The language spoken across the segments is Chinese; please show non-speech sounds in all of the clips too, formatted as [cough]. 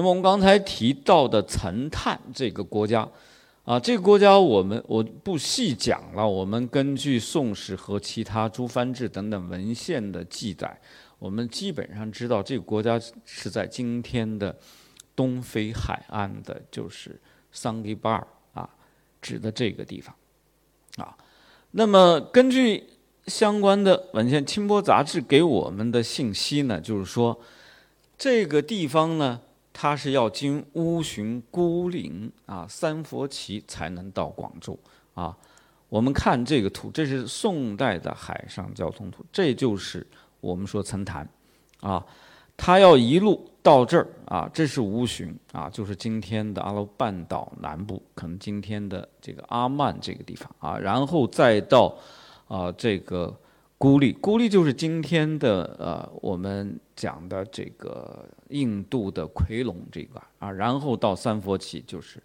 那么我们刚才提到的岑探这个国家，啊，这个国家我们我不细讲了。我们根据《宋史》和其他诸藩志等等文献的记载，我们基本上知道这个国家是在今天的东非海岸的，就是桑给巴尔啊，指的这个地方，啊。那么根据相关的文献，《清波杂志》给我们的信息呢，就是说这个地方呢。它是要经乌寻、孤岭啊、三佛齐才能到广州啊。我们看这个图，这是宋代的海上交通图，这就是我们说岑潭啊。他要一路到这儿啊，这是乌寻啊，就是今天的阿拉半岛南部，可能今天的这个阿曼这个地方啊，然后再到啊这个。孤立，孤立就是今天的呃，我们讲的这个印度的奎隆这块啊，然后到三佛齐就是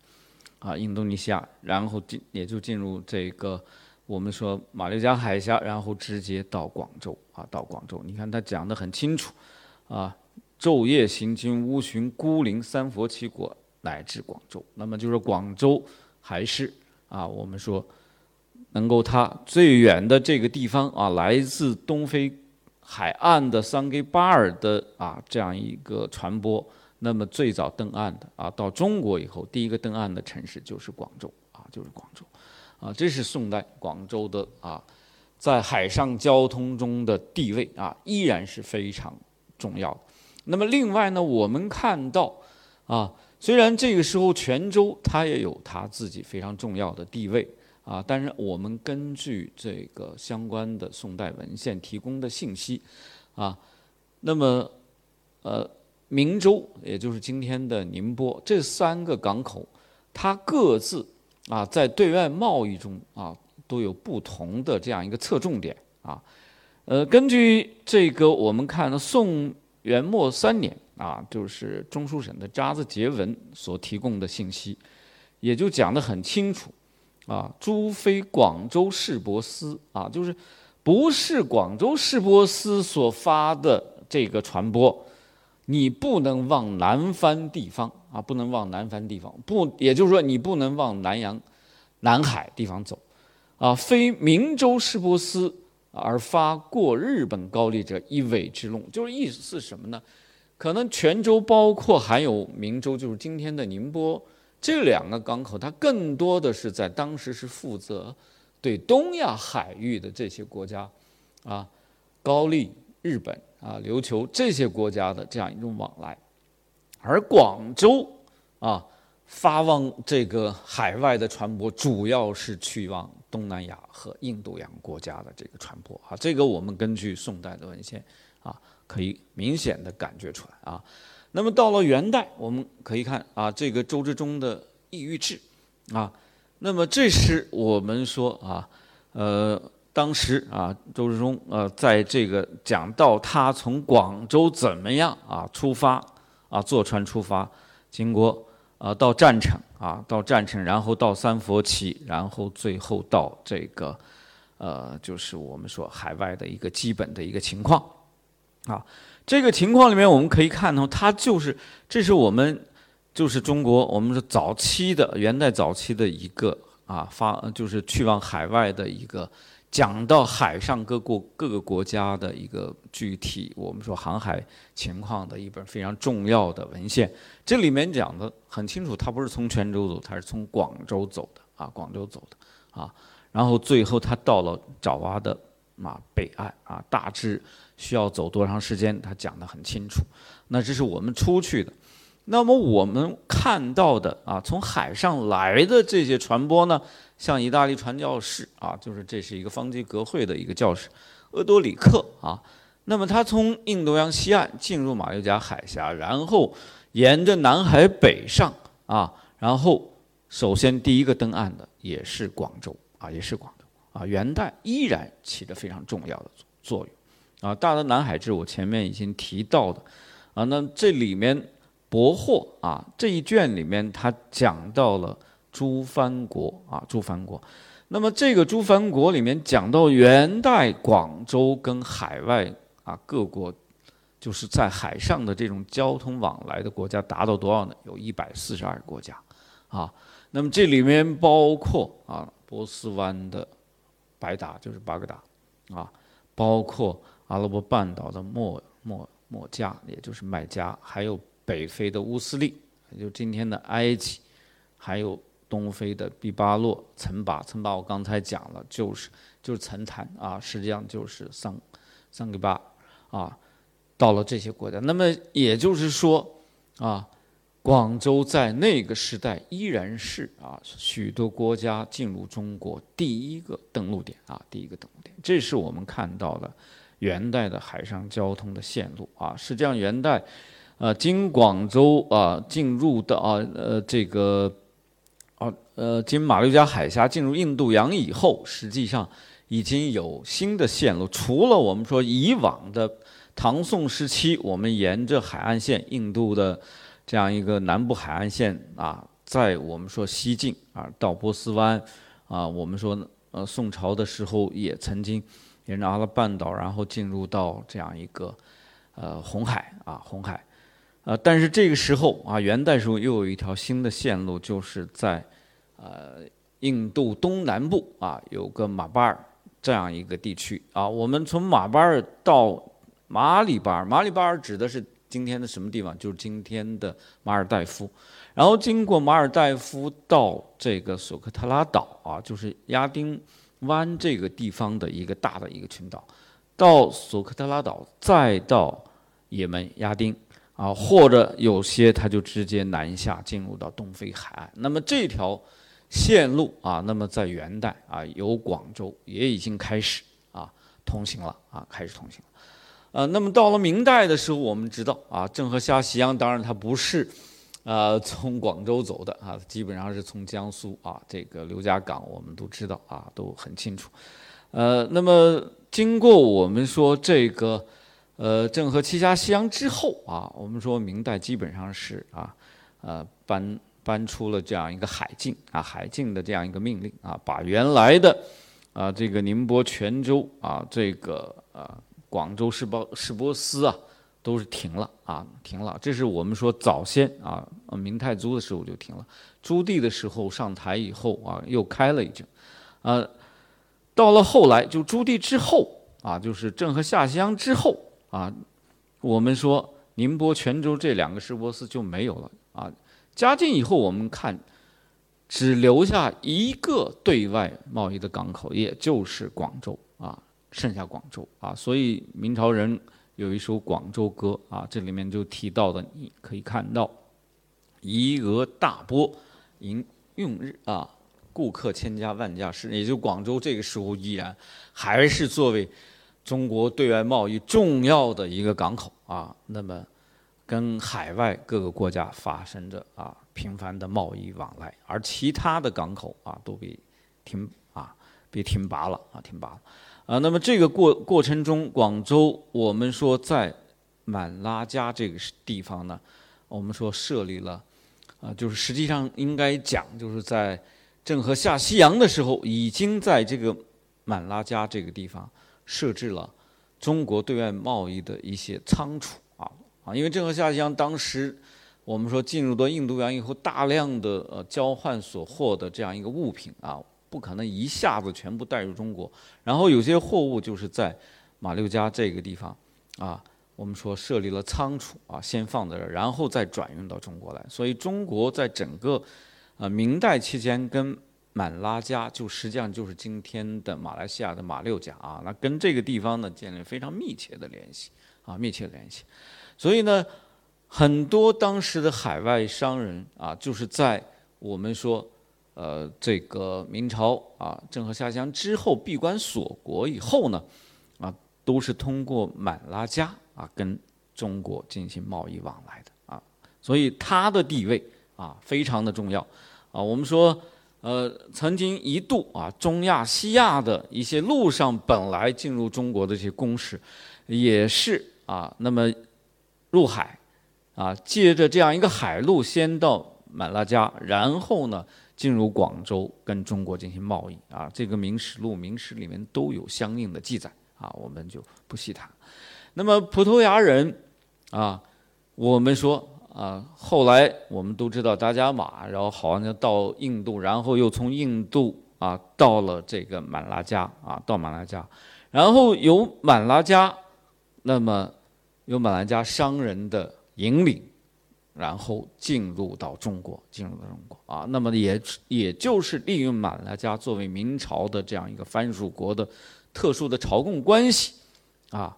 啊，印度尼西亚，然后进也就进入这个我们说马六甲海峡，然后直接到广州啊，到广州。你看他讲的很清楚啊，昼夜行经乌寻、孤零、三佛齐国乃至广州，那么就是广州还是啊，我们说。能够它最远的这个地方啊，来自东非海岸的桑给巴尔的啊这样一个传播，那么最早登岸的啊，到中国以后第一个登岸的城市就是广州啊，就是广州，啊，这是宋代广州的啊，在海上交通中的地位啊，依然是非常重要的。那么另外呢，我们看到啊，虽然这个时候泉州它也有它自己非常重要的地位。啊，但是我们根据这个相关的宋代文献提供的信息，啊，那么，呃，明州也就是今天的宁波这三个港口，它各自啊在对外贸易中啊都有不同的这样一个侧重点啊，呃，根据这个我们看宋元末三年啊，就是中书省的札子节文所提供的信息，也就讲得很清楚。啊，诸非广州市舶司啊，就是不是广州市舶司所发的这个传播，你不能往南番地方啊，不能往南番地方，不，也就是说你不能往南洋、南海地方走，啊，非明州市舶司而发过日本高丽者，一伪之弄，就是意思是什么呢？可能泉州包括还有明州，就是今天的宁波。这两个港口，它更多的是在当时是负责对东亚海域的这些国家，啊，高丽、日本啊、琉球这些国家的这样一种往来，而广州啊发往这个海外的船舶，主要是去往东南亚和印度洋国家的这个船舶啊，这个我们根据宋代的文献啊，可以明显的感觉出来啊。那么到了元代，我们可以看啊，这个周之中的《异域志》，啊，那么这是我们说啊，呃，当时啊，周之中呃，在这个讲到他从广州怎么样啊出发啊，坐船出发，经过啊到占城啊，到占城，然后到三佛齐，然后最后到这个呃，就是我们说海外的一个基本的一个情况，啊。这个情况里面，我们可以看到，它就是，这是我们，就是中国，我们是早期的元代早期的一个啊发，就是去往海外的一个，讲到海上各国各个国家的一个具体，我们说航海情况的一本非常重要的文献。这里面讲的很清楚，它不是从泉州走，它是从广州走的啊，广州走的啊，然后最后他到了爪哇的啊北岸啊，大致。需要走多长时间？他讲得很清楚。那这是我们出去的。那么我们看到的啊，从海上来的这些传播呢，像意大利传教士啊，就是这是一个方济各会的一个教士，鄂多里克啊。那么他从印度洋西岸进入马六甲海峡，然后沿着南海北上啊，然后首先第一个登岸的也是广州啊，也是广州啊。元代依然起着非常重要的作用。啊，《大的南海志》我前面已经提到的，啊，那这里面博获啊这一卷里面，他讲到了诸藩国啊，诸藩国。那么这个诸藩国里面讲到元代广州跟海外啊各国就是在海上的这种交通往来的国家达到多少呢？有一百四十二个国家，啊，那么这里面包括啊波斯湾的白达，就是巴格达，啊，包括阿拉伯半岛的莫莫莫加，也就是麦加，还有北非的乌斯利，也就今天的埃及，还有东非的毕巴洛、岑巴，岑巴我刚才讲了，就是就是岑坛啊，实际上就是桑桑给巴啊。到了这些国家，那么也就是说，啊，广州在那个时代依然是啊许多国家进入中国第一个登陆点啊，第一个登陆点。这是我们看到的元代的海上交通的线路啊。实际上，元代，呃，经广州啊进入的啊呃这个，啊呃经马六甲海峡进入印度洋以后，实际上已经有新的线路，除了我们说以往的。唐宋时期，我们沿着海岸线，印度的这样一个南部海岸线啊，在我们说西进啊，到波斯湾啊，我们说呃宋朝的时候也曾经沿着阿拉半岛，然后进入到这样一个呃红海啊红海，呃，但是这个时候啊，元代时候又有一条新的线路，就是在呃印度东南部啊有个马巴尔这样一个地区。啊，我们从马巴尔到马里巴尔，马里巴尔指的是今天的什么地方？就是今天的马尔代夫，然后经过马尔代夫到这个索克特拉岛啊，就是亚丁湾这个地方的一个大的一个群岛，到索科特拉岛，再到也门亚丁啊，或者有些它就直接南下进入到东非海岸。那么这条线路啊，那么在元代啊，由广州也已经开始啊通行了啊，开始通行了。呃，那么到了明代的时候，我们知道啊，郑和下西洋，当然它不是，呃，从广州走的啊，基本上是从江苏啊，这个刘家港，我们都知道啊，都很清楚。呃，那么经过我们说这个，呃，郑和七下西洋之后啊，我们说明代基本上是啊，呃，搬搬出了这样一个海禁啊，海禁的这样一个命令啊，把原来的啊这个宁波、泉州啊这个啊。广州市波市波斯啊，都是停了啊，停了。这是我们说早先啊，明太祖的时候就停了。朱棣的时候上台以后啊，又开了一阵。呃，到了后来，就朱棣之后啊，就是郑和下西洋之后啊，我们说宁波、泉州这两个市波斯就没有了啊。嘉靖以后，我们看只留下一个对外贸易的港口，也就是广州啊。剩下广州啊，所以明朝人有一首《广州歌》啊，这里面就提到的，你可以看到，夷俄大波迎用日啊，顾客千家万家是，也就广州这个时候依然还是作为中国对外贸易重要的一个港口啊，那么跟海外各个国家发生着啊频繁的贸易往来，而其他的港口啊都被停啊被停拔了啊停拔了。啊，那么这个过过程中，广州我们说在满拉加这个地方呢，我们说设立了，啊，就是实际上应该讲，就是在郑和下西洋的时候，已经在这个满拉加这个地方设置了中国对外贸易的一些仓储啊啊，因为郑和下西洋当时我们说进入到印度洋以后，大量的呃交换所获的这样一个物品啊。不可能一下子全部带入中国，然后有些货物就是在马六甲这个地方啊，我们说设立了仓储啊，先放在这儿，然后再转运到中国来。所以中国在整个呃明代期间跟满拉加就实际上就是今天的马来西亚的马六甲啊，那跟这个地方呢建立非常密切的联系啊，密切的联系。所以呢，很多当时的海外商人啊，就是在我们说。呃，这个明朝啊，郑和下西洋之后闭关锁国以后呢，啊，都是通过满拉加啊跟中国进行贸易往来的啊，所以它的地位啊非常的重要啊。我们说，呃，曾经一度啊，中亚、西亚的一些路上本来进入中国的这些公使，也是啊，那么入海啊，借着这样一个海路先到满拉加，然后呢。进入广州跟中国进行贸易啊，这个《明史录》《明史》里面都有相应的记载啊，我们就不细谈。那么葡萄牙人啊，我们说啊，后来我们都知道达伽马，然后好像到印度，然后又从印度啊到了这个满拉加啊，到满拉加，然后由满拉加，那么由满拉加商人的引领。然后进入到中国，进入到中国啊，那么也也就是利用马来加作为明朝的这样一个藩属国的特殊的朝贡关系啊，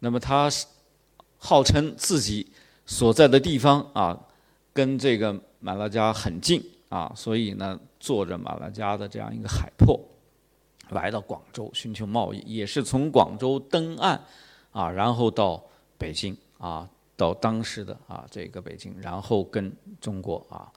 那么他号称自己所在的地方啊，跟这个马拉加很近啊，所以呢，坐着马拉加的这样一个海舶来到广州寻求贸易，也是从广州登岸啊，然后到北京啊。到当时的啊这个北京，然后跟中国啊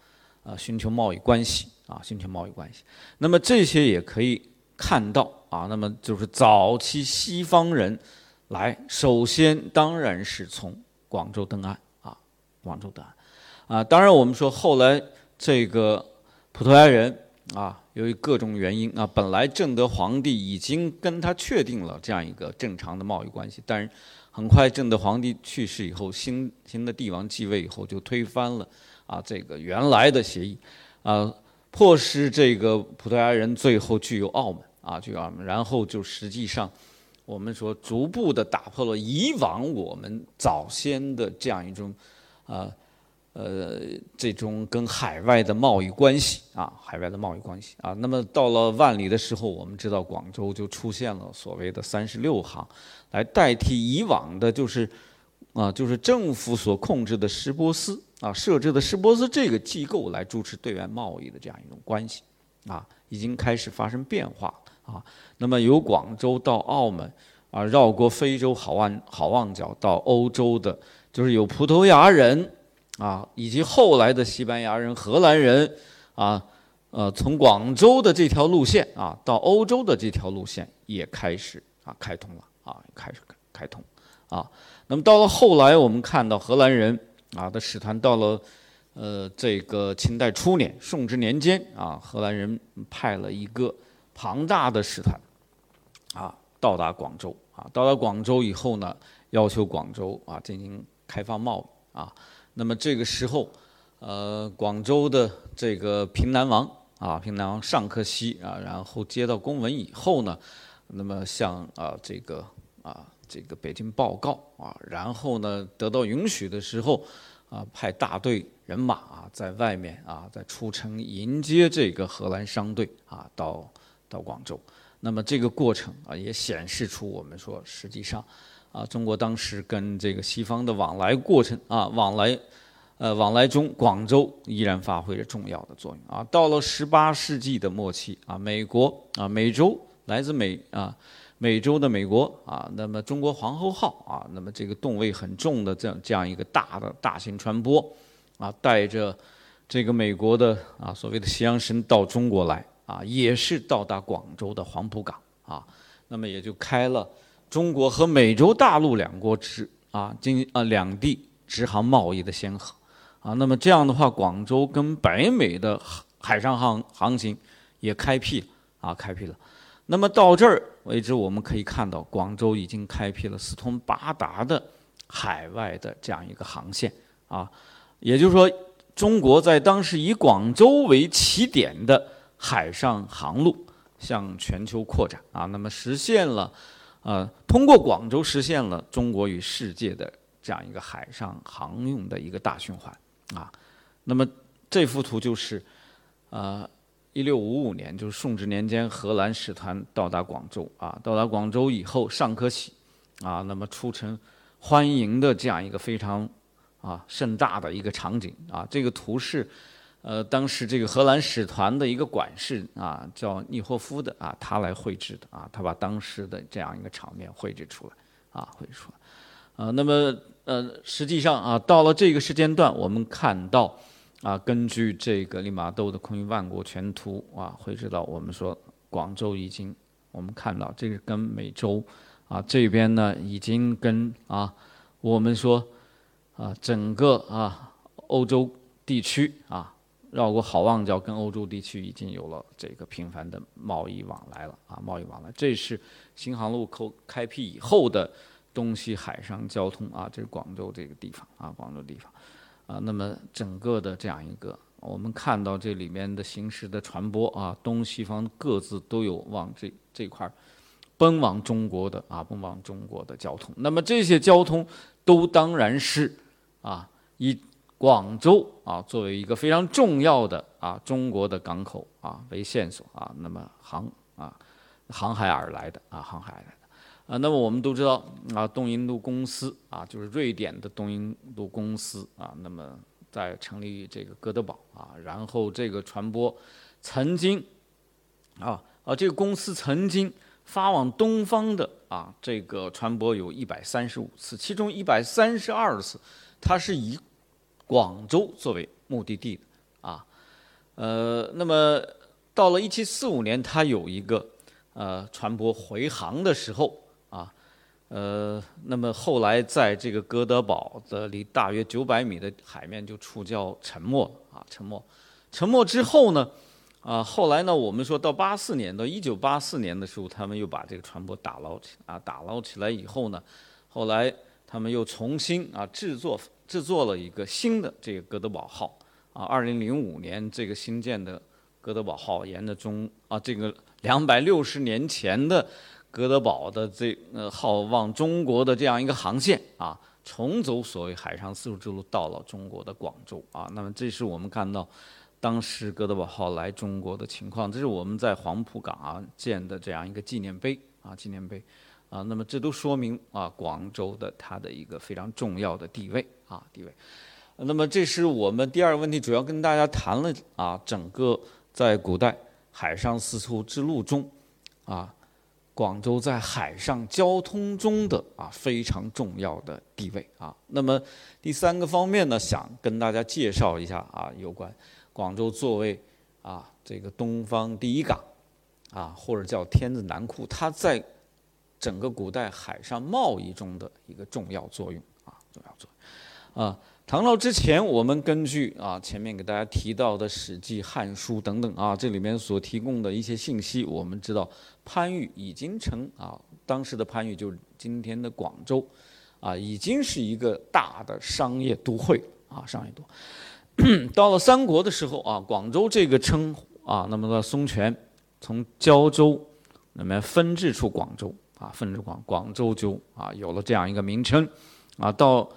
啊寻求贸易关系啊寻求贸易关系。那么这些也可以看到啊，那么就是早期西方人来，首先当然是从广州登岸啊，广州登岸啊。当然我们说后来这个葡萄牙人啊，由于各种原因啊，本来正德皇帝已经跟他确定了这样一个正常的贸易关系，但是。很快，正德皇帝去世以后，新新的帝王继位以后，就推翻了啊这个原来的协议，啊，迫使这个葡萄牙人最后具有澳门啊具有澳门，然后就实际上，我们说逐步的打破了以往我们早先的这样一种啊。呃这种跟海外的贸易关系啊，海外的贸易关系啊，那么到了万里的时候，我们知道广州就出现了所谓的三十六行，来代替以往的，就是啊，就是政府所控制的石波司啊设置的石波司这个机构来主持对外贸易的这样一种关系啊，已经开始发生变化啊。那么由广州到澳门啊，绕过非洲好望好望角到欧洲的，就是有葡萄牙人。啊，以及后来的西班牙人、荷兰人，啊，呃，从广州的这条路线啊，到欧洲的这条路线也开始啊开通了啊，开始开通啊。那么到了后来，我们看到荷兰人啊的使团到了呃这个清代初年宋之年间啊，荷兰人派了一个庞大的使团啊到达广州啊，到达广州以后呢，要求广州啊进行开放贸易啊。那么这个时候，呃，广州的这个平南王啊，平南王尚克熙啊，然后接到公文以后呢，那么向啊这个啊这个北京报告啊，然后呢得到允许的时候啊，派大队人马啊在外面啊在出城迎接这个荷兰商队啊到到广州。那么这个过程啊也显示出我们说实际上。啊，中国当时跟这个西方的往来过程啊，往来，呃，往来中，广州依然发挥着重要的作用啊。到了十八世纪的末期啊，美国啊，美洲来自美啊，美洲的美国啊，那么中国皇后号啊，那么这个吨位很重的这样这样一个大的大型船舶啊，带着这个美国的啊所谓的西洋参到中国来啊，也是到达广州的黄埔港啊，那么也就开了。中国和美洲大陆两国直啊经啊两地直航贸易的先河啊，那么这样的话，广州跟北美的海上航航行也开辟啊开辟了。那么到这儿为止，我们可以看到，广州已经开辟了四通八达的海外的这样一个航线啊，也就是说，中国在当时以广州为起点的海上航路向全球扩展啊，那么实现了。呃，通过广州实现了中国与世界的这样一个海上航运的一个大循环啊。那么这幅图就是，呃，一六五五年，就是宋治年间，荷兰使团到达广州啊。到达广州以后，尚可喜啊，那么出城欢迎的这样一个非常啊盛大的一个场景啊。这个图是。呃，当时这个荷兰使团的一个管事啊，叫尼霍夫的啊，他来绘制的啊，他把当时的这样一个场面绘制出来啊，绘制出来。啊，那么呃，实际上啊，到了这个时间段，我们看到啊，根据这个利玛窦的《空运万国全图》啊，绘制到我们说广州已经，我们看到这个跟美洲啊这边呢，已经跟啊我们说啊整个啊欧洲地区啊。绕过好望角，跟欧洲地区已经有了这个频繁的贸易往来了啊，贸易往来，这是新航路口开辟以后的东西海上交通啊，这是广州这个地方啊，广州地方啊。那么整个的这样一个，我们看到这里面的行驶的传播啊，东西方各自都有往这这块儿奔往中国的啊，奔往中国的交通。那么这些交通都当然是啊，以广州啊作为一个非常重要的啊中国的港口啊为线索啊，那么航啊航海而来的啊，航海来的。啊，那么我们都知道啊，东印度公司啊，就是瑞典的东印度公司啊，那么在成立这个哥德堡啊，然后这个船舶曾经啊啊，这个公司曾经发往东方的啊，这个船舶有一百三十五次，其中一百三十二次，它是以广州作为目的地啊，呃，那么到了一七四五年，它有一个呃船舶回航的时候。啊呃，那么后来在这个哥德堡的离大约九百米的海面就触礁沉没啊，沉没，沉没之后呢，啊，后来呢，我们说到八四年到一九八四年的时候，他们又把这个船舶打捞起啊，打捞起来以后呢，后来他们又重新啊制作制作了一个新的这个哥德堡号啊，二零零五年这个新建的哥德堡号沿着中啊这个两百六十年前的。哥德堡的这呃号往中国的这样一个航线啊，重走所谓海上丝绸之路，到了中国的广州啊。那么这是我们看到当时哥德堡号来中国的情况。这是我们在黄埔港啊建的这样一个纪念碑啊，纪念碑啊。那么这都说明啊，广州的它的一个非常重要的地位啊地位。那么这是我们第二个问题，主要跟大家谈了啊，整个在古代海上丝绸之路中啊。广州在海上交通中的啊非常重要的地位啊。那么第三个方面呢，想跟大家介绍一下啊，有关广州作为啊这个东方第一港啊，或者叫天子南库，它在整个古代海上贸易中的一个重要作用啊，重要作用啊。唐朝之前，我们根据啊前面给大家提到的《史记》《汉书》等等啊，这里面所提供的一些信息，我们知道番禺已经成啊，当时的番禺就是今天的广州，啊，已经是一个大的商业都会啊，商业都。[coughs] 到了三国的时候啊，广州这个称呼啊，那么到松泉从胶州那么分治出广州啊，分治广广州就啊有了这样一个名称啊，到。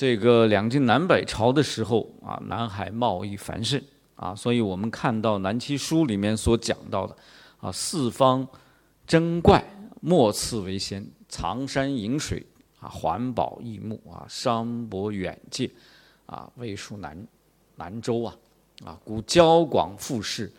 这个两晋南北朝的时候啊，南海贸易繁盛啊，所以我们看到《南齐书》里面所讲到的啊，四方珍怪，莫次为先，藏山饮水啊，环保异木啊，商博远界啊，魏蜀南南州啊啊，故交广富士，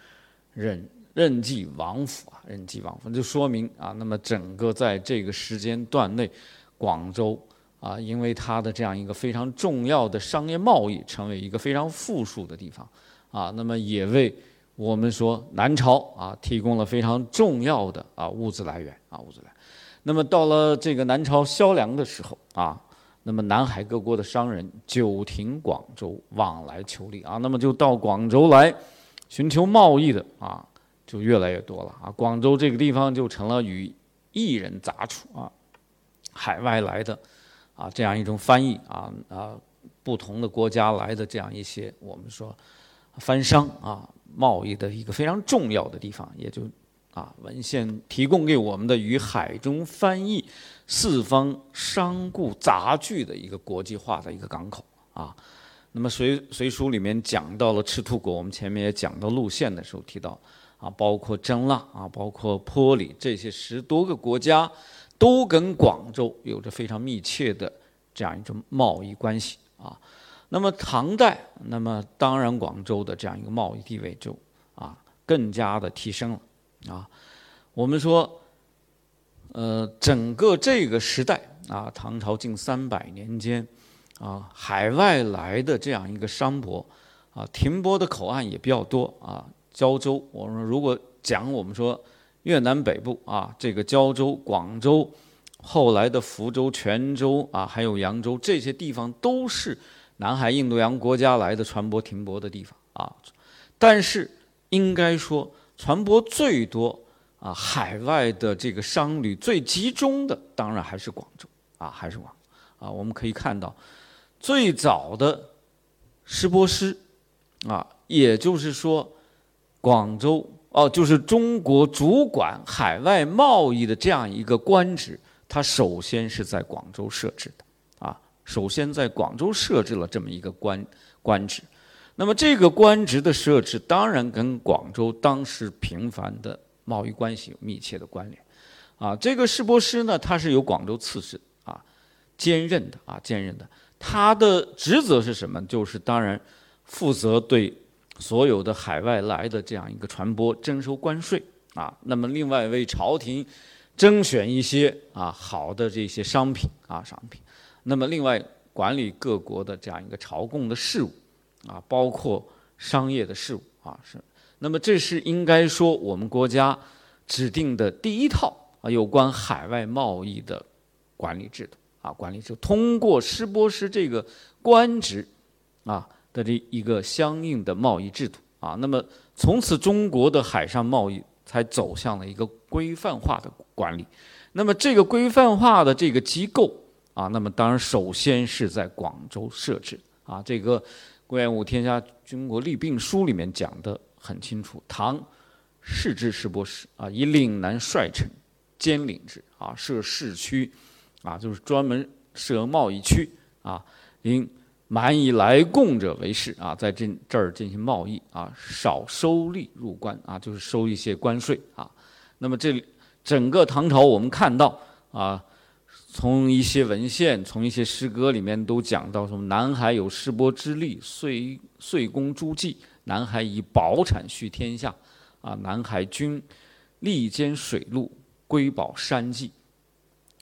任任继王府啊，任继王府就说明啊，那么整个在这个时间段内，广州。啊，因为它的这样一个非常重要的商业贸易，成为一个非常富庶的地方，啊，那么也为我们说南朝啊提供了非常重要的啊物资来源啊物资来源。那么到了这个南朝萧梁的时候啊，那么南海各国的商人久停广州往来求利啊，那么就到广州来寻求贸易的啊就越来越多了啊，广州这个地方就成了与异人杂处啊，海外来的。啊，这样一种翻译啊啊，不同的国家来的这样一些，我们说番商啊，贸易的一个非常重要的地方，也就啊，文献提供给我们的与海中翻译四方商故杂聚的一个国际化的一个港口啊。那么随随书里面讲到了赤兔国，我们前面也讲到路线的时候提到啊，包括真腊啊，包括坡里这些十多个国家。都跟广州有着非常密切的这样一种贸易关系啊。那么唐代，那么当然广州的这样一个贸易地位就啊更加的提升了啊。我们说，呃，整个这个时代啊，唐朝近三百年间啊，海外来的这样一个商舶啊，停泊的口岸也比较多啊。胶州，我们如果讲我们说。越南北部啊，这个胶州、广州，后来的福州、泉州啊，还有扬州这些地方，都是南海印度洋国家来的船舶停泊的地方啊。但是应该说，船舶最多啊，海外的这个商旅最集中的，当然还是广州啊，还是广州啊。我们可以看到，最早的师波师啊，也就是说，广州哦，就是中国主管海外贸易的这样一个官职，它首先是在广州设置的啊，首先在广州设置了这么一个官官职。那么这个官职的设置，当然跟广州当时频繁的贸易关系有密切的关联。啊，这个世博师呢，他是由广州刺史啊兼任的啊兼任的。他的职责是什么？就是当然负责对所有的海外来的这样一个船舶征收关税啊。那么另外为朝廷征选一些啊好的这些商品啊商品。那么另外管理各国的这样一个朝贡的事务。啊，包括商业的事务啊，是。那么这是应该说我们国家指定的第一套啊有关海外贸易的管理制度啊，管理制度通过师波师这个官职啊的这一个相应的贸易制度啊，那么从此中国的海上贸易才走向了一个规范化的管理。那么这个规范化的这个机构啊，那么当然首先是在广州设置啊，这个。《郭元武天下军国利病书》里面讲的很清楚，唐世之师博士啊，以岭南帅城兼领之啊，设市区啊，就是专门设贸易区啊，因蛮夷来贡者为市啊，在这这儿进行贸易啊，少收利入关啊，就是收一些关税啊。那么这整个唐朝，我们看到啊。从一些文献，从一些诗歌里面都讲到什么？南海有世波之力，岁岁攻诸暨；南海以宝产续天下，啊，南海军力兼水陆，瑰宝山际。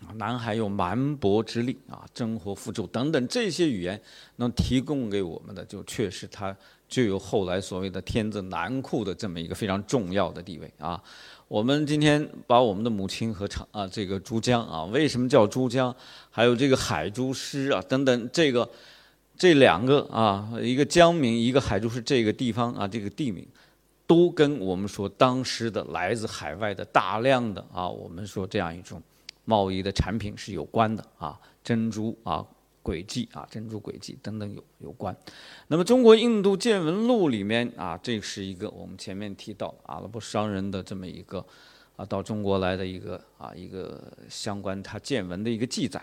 啊，南海有蛮薄之力，啊，征获复纣等等这些语言，能提供给我们的，就确实它具有后来所谓的天子南库的这么一个非常重要的地位啊。我们今天把我们的母亲和长啊，这个珠江啊，为什么叫珠江？还有这个海珠师啊，等等，这个这两个啊，一个江名，一个海珠师，这个地方啊，这个地名，都跟我们说当时的来自海外的大量的啊，我们说这样一种贸易的产品是有关的啊，珍珠啊。轨迹啊，珍珠轨迹等等有有关。那么《中国印度见闻录》里面啊，这是一个我们前面提到阿拉伯商人的这么一个啊到中国来的一个啊一个相关他见闻的一个记载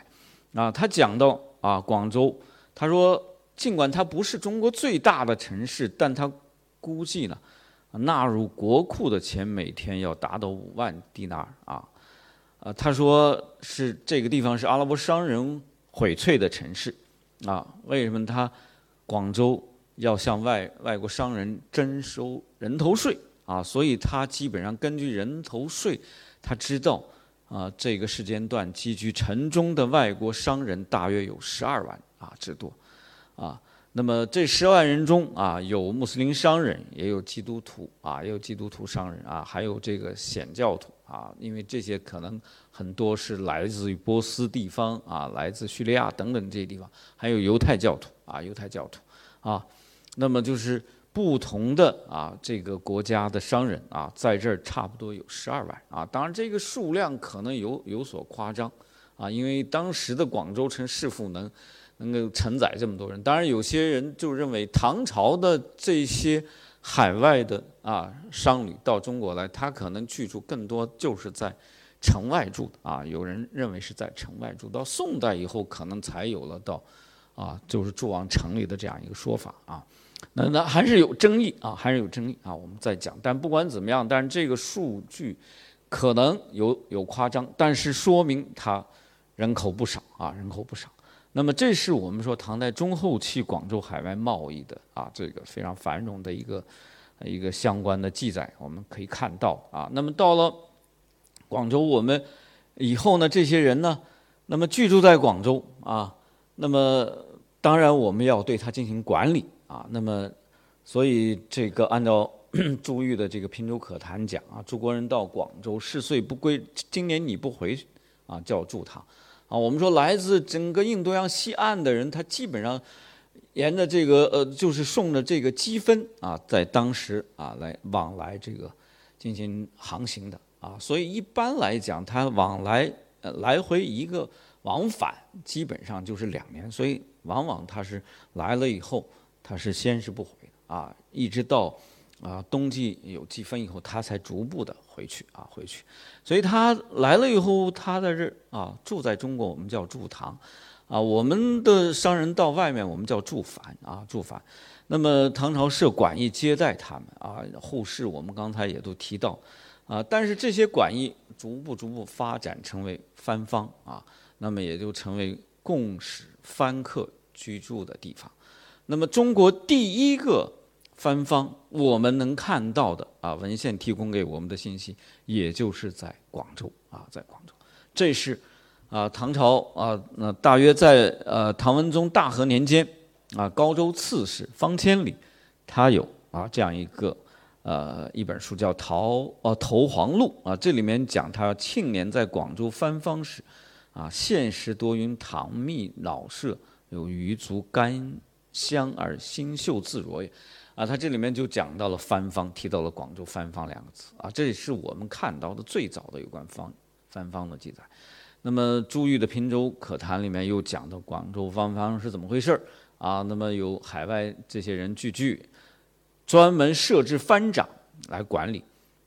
啊。他讲到啊广州，他说尽管它不是中国最大的城市，但他估计呢纳入国库的钱每天要达到五万迪纳尔啊啊。他说是这个地方是阿拉伯商人。荟萃的城市，啊，为什么他广州要向外外国商人征收人头税啊？所以他基本上根据人头税，他知道啊，这个时间段寄居城中的外国商人大约有十二万啊之多，啊，那么这十万人中啊，有穆斯林商人，也有基督徒啊，也有基督徒商人啊，还有这个显教徒。啊，因为这些可能很多是来自于波斯地方啊，来自叙利亚等等这些地方，还有犹太教徒啊，犹太教徒啊，那么就是不同的啊这个国家的商人啊，在这儿差不多有十二万啊，当然这个数量可能有有所夸张啊，因为当时的广州城是否能能够承载这么多人？当然有些人就认为唐朝的这些。海外的啊商旅到中国来，他可能居住更多就是在城外住的啊。有人认为是在城外住，到宋代以后可能才有了到啊就是住往城里的这样一个说法啊。那那还是有争议啊，还是有争议啊。我们再讲，但不管怎么样，但是这个数据可能有有夸张，但是说明它人口不少啊，人口不少。那么，这是我们说唐代中后期广州海外贸易的啊，这个非常繁荣的一个一个相关的记载，我们可以看到啊。那么到了广州，我们以后呢，这些人呢，那么居住在广州啊，那么当然我们要对他进行管理啊。那么，所以这个按照 [coughs] 朱玉的这个《平洲可谈》讲啊，中国人到广州，事岁不归，今年你不回啊，叫住他。啊，我们说来自整个印度洋西岸的人，他基本上沿着这个呃，就是送着这个积分啊，在当时啊来往来这个进行航行的啊，所以一般来讲，他往来来回一个往返基本上就是两年，所以往往他是来了以后，他是先是不回的啊，一直到啊冬季有积分以后，他才逐步的回去啊回去。所以他来了以后，他在这啊住在中国，我们叫住堂。啊，我们的商人到外面，我们叫住凡啊住凡。那么唐朝设馆驿接待他们啊，后世我们刚才也都提到啊，但是这些馆驿逐步逐步发展成为番方啊。那么也就成为共使番客居住的地方。那么中国第一个番方，我们能看到的啊，文献提供给我们的信息，也就是在广州啊，在广州。这是啊，唐朝啊，那大约在呃唐文宗大和年间啊，高州刺史方千里，他有啊这样一个呃一本书叫《陶呃投黄录》啊，这里面讲他庆年在广州番方时。啊，现实多云唐密老舍，有余足甘香而心秀自若也。啊，他这里面就讲到了番方，提到了广州番方两个字。啊，这也是我们看到的最早的有关方番方的记载。那么朱玉的《平州可谈》里面又讲到广州番方是怎么回事儿。啊，那么有海外这些人聚聚，专门设置番长来管理。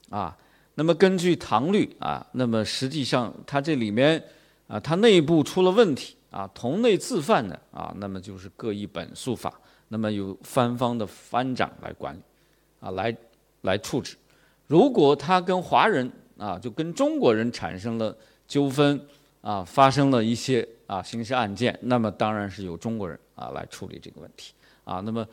啊，那么根据唐律啊，那么实际上它这里面。啊，它内部出了问题啊，同类自犯的啊，那么就是各一本诉法，那么由番方的番长来管理，啊，来来处置。如果他跟华人啊，就跟中国人产生了纠纷啊，发生了一些啊刑事案件，那么当然是由中国人啊来处理这个问题啊。那么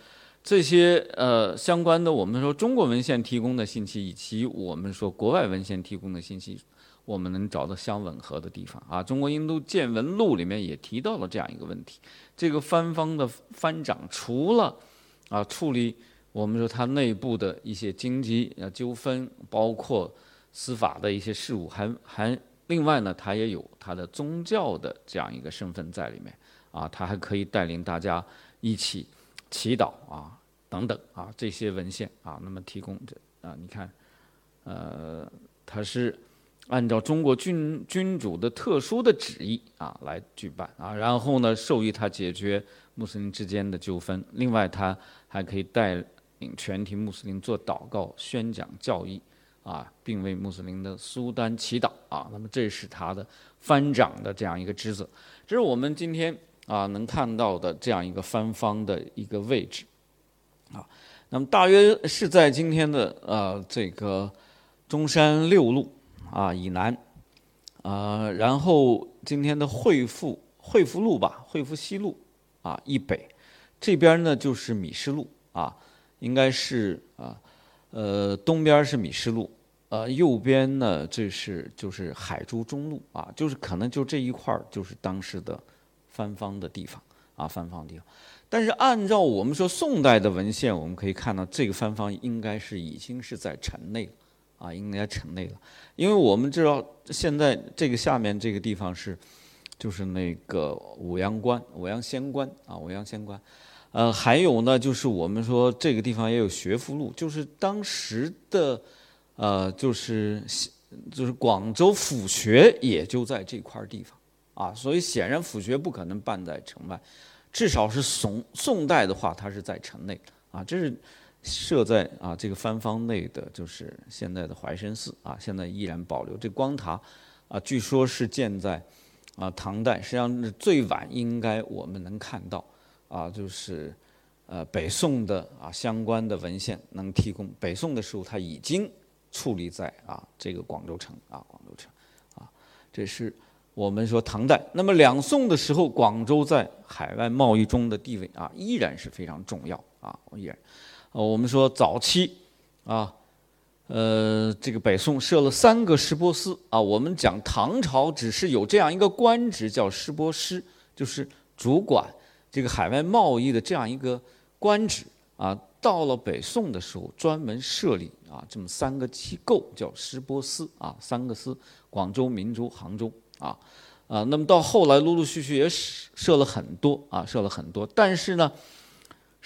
这些呃相关的，我们说中国文献提供的信息，以及我们说国外文献提供的信息。我们能找到相吻合的地方啊，《中国印度见闻录》里面也提到了这样一个问题：这个番方的番长除了啊处理我们说他内部的一些经济啊纠纷，包括司法的一些事务，还还另外呢，他也有他的宗教的这样一个身份在里面啊，他还可以带领大家一起祈祷啊等等啊这些文献啊，那么提供这啊，你看，呃，他是。按照中国君君主的特殊的旨意啊来举办啊，然后呢授予他解决穆斯林之间的纠纷。另外，他还可以带领全体穆斯林做祷告、宣讲教义啊，并为穆斯林的苏丹祈祷啊。那么，这是他的藩长的这样一个职责。这是我们今天啊能看到的这样一个藩方的一个位置啊。那么，大约是在今天的呃这个中山六路。啊，以南，啊，然后今天的惠富惠福路吧，惠福西路，啊，以北，这边呢就是米市路，啊，应该是啊，呃，东边是米市路，呃，右边呢这是就是海珠中路，啊，就是可能就这一块儿就是当时的番方的地方，啊，番方地方，但是按照我们说宋代的文献，我们可以看到这个番方应该是已经是在城内了。啊，应该城内了，因为我们知道现在这个下面这个地方是，就是那个五阳关、五阳仙关啊，五阳仙关。呃，还有呢，就是我们说这个地方也有学府路，就是当时的，呃，就是就是广州府学也就在这块地方啊，所以显然府学不可能办在城外，至少是宋宋代的话，它是在城内啊，这是。设在啊这个番方内的就是现在的怀生寺啊，现在依然保留这光塔啊，据说是建在啊唐代，实际上最晚应该我们能看到啊，就是呃北宋的啊相关的文献能提供。北宋的时候，它已经矗立在啊这个广州城啊广州城啊，这是我们说唐代。那么两宋的时候，广州在海外贸易中的地位啊依然是非常重要啊，依然。呃，我们说早期，啊，呃，这个北宋设了三个师波司啊。我们讲唐朝只是有这样一个官职叫师波师，就是主管这个海外贸易的这样一个官职啊。到了北宋的时候，专门设立啊这么三个机构叫师波司啊，三个司：广州、明州、杭州啊啊。那么到后来，陆陆续续也设了很多啊，设了很多，但是呢。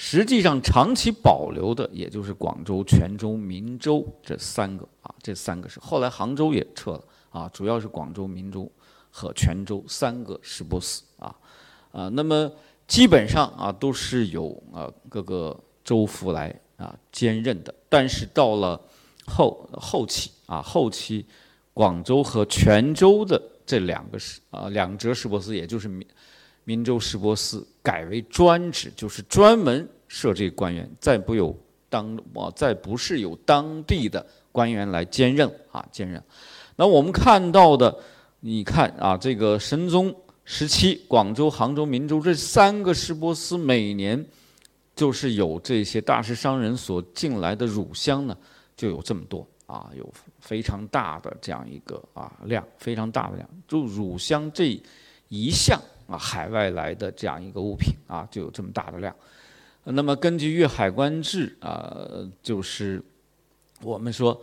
实际上，长期保留的也就是广州、泉州、明州这三个啊，这三个是后来杭州也撤了啊，主要是广州、明州、和泉州三个市舶司啊，啊，那么基本上啊都是由啊各个州府来啊兼任的。但是到了后后期啊，后期广州和泉州的这两个市啊两浙市舶司，也就是闽闽州市舶司，改为专职，就是专门设这个官员，再不有当啊再不是有当地的官员来兼任啊兼任。那我们看到的。你看啊，这个神宗十七，广州、杭州、明州这三个市舶司每年就是有这些大师商人所进来的乳香呢，就有这么多啊，有非常大的这样一个啊量，非常大的量。就乳香这一项啊，海外来的这样一个物品啊，就有这么大的量。那么根据《粤海关志》啊，就是我们说，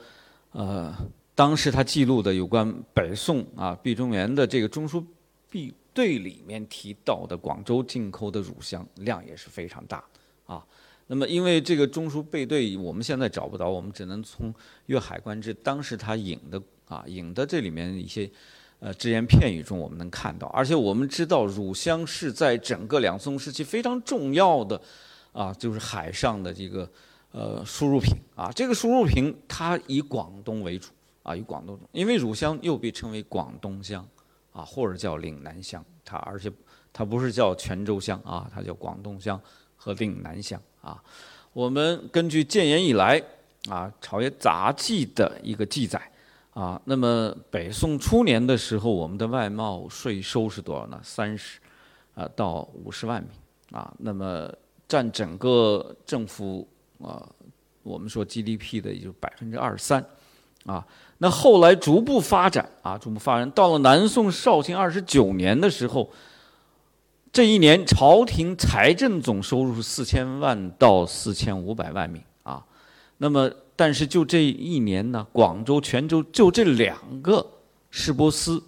呃。当时他记录的有关北宋啊毕中原的这个中书毕对里面提到的广州进口的乳香量也是非常大啊。那么因为这个中枢备对我们现在找不到，我们只能从《粤海关志》当时他引的啊引的这里面一些呃只言片语中我们能看到。而且我们知道乳香是在整个两宋时期非常重要的啊，就是海上的这个呃输入品啊。这个输入品它以广东为主。啊，以广东，因为乳香又被称为广东香，啊，或者叫岭南乡，它而且它不是叫泉州乡啊，它叫广东乡和岭南乡啊。我们根据建炎以来啊《朝野杂记》的一个记载啊，那么北宋初年的时候，我们的外贸税收是多少呢？三十啊到五十万名啊，那么占整个政府啊，我们说 GDP 的也就百分之二十三啊。那后来逐步发展啊，逐步发展，到了南宋绍兴二十九年的时候，这一年朝廷财政总收入是四千万到四千五百万名啊。那么，但是就这一年呢，广州、泉州就这两个市舶司，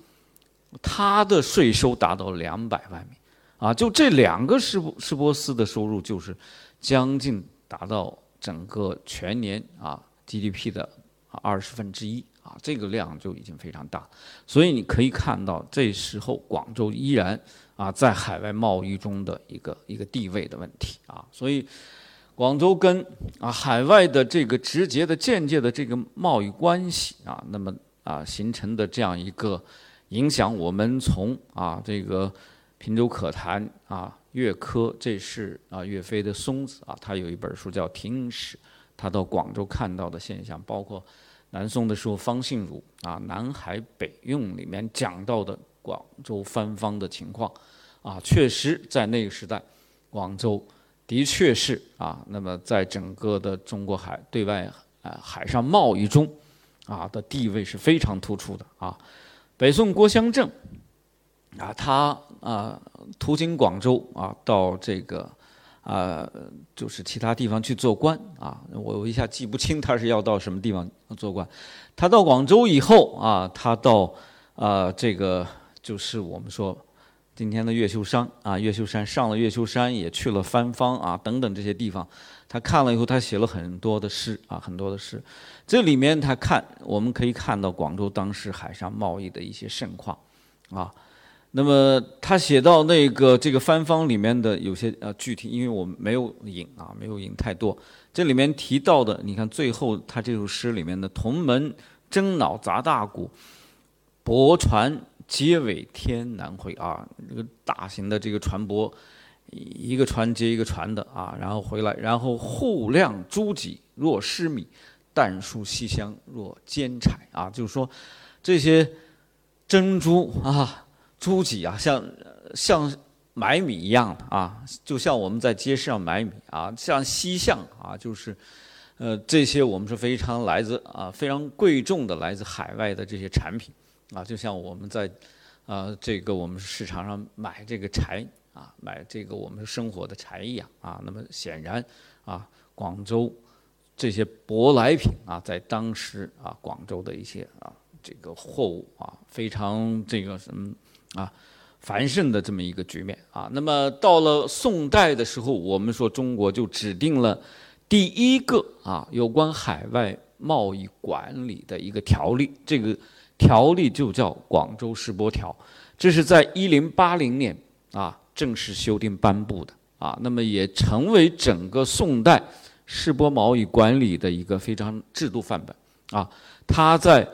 它的税收达到两百万名啊。就这两个市市舶司的收入就是将近达到整个全年啊 GDP 的二十分之一。啊，这个量就已经非常大，所以你可以看到，这时候广州依然啊在海外贸易中的一个一个地位的问题啊，所以广州跟啊海外的这个直接的、间接的这个贸易关系啊，那么啊形成的这样一个影响，我们从啊这个平洲可谈啊岳珂，这是啊岳飞的孙子啊，他有一本书叫《廷史》，他到广州看到的现象，包括。南宋的时候，方信儒啊，《南海北用》里面讲到的广州番方的情况，啊，确实在那个时代，广州的确是啊，那么在整个的中国海对外啊海上贸易中，啊的地位是非常突出的啊。北宋郭襄正啊，他啊途经广州啊，到这个。啊，就是其他地方去做官啊，我我一下记不清他是要到什么地方做官。他到广州以后啊，他到啊这个就是我们说今天的越秀山啊，越秀山上了越秀山，也去了番方啊等等这些地方。他看了以后，他写了很多的诗啊，很多的诗。这里面他看，我们可以看到广州当时海上贸易的一些盛况啊。那么他写到那个这个番方里面的有些呃具体，因为我没有引啊，没有引太多。这里面提到的，你看最后他这首诗里面的“同门争脑砸大鼓，泊船皆尾天南回”啊，这个大型的这个船舶，一个船接一个船的啊，然后回来，然后户量诸己若失米，淡树细香若煎柴啊，就是说这些珍珠啊。诸己啊，像像买米一样的啊，就像我们在街市上买米啊，像西巷啊，就是呃这些我们是非常来自啊非常贵重的来自海外的这些产品啊，就像我们在啊这个我们市场上买这个柴啊，买这个我们生活的柴一样啊。那么显然啊，广州这些舶来品啊，在当时啊广州的一些啊这个货物啊，非常这个什么。啊，繁盛的这么一个局面啊。那么到了宋代的时候，我们说中国就指定了第一个啊有关海外贸易管理的一个条例。这个条例就叫《广州市舶条》，这是在一零八零年啊正式修订颁布的啊，那么也成为整个宋代市舶贸易管理的一个非常制度范本啊。它在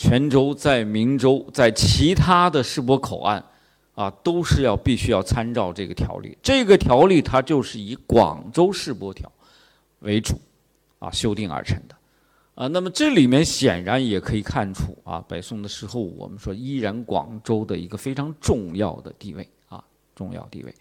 泉州、在明州、在其他的市舶口岸啊，都是要必须要参照这个条例。这个条例它就是以《广州市舶条》为主啊修订而成的。啊，那么这里面显然也可以看出啊，北宋的时候，我们说依然广州的一个非常重要的地位啊，重要地位。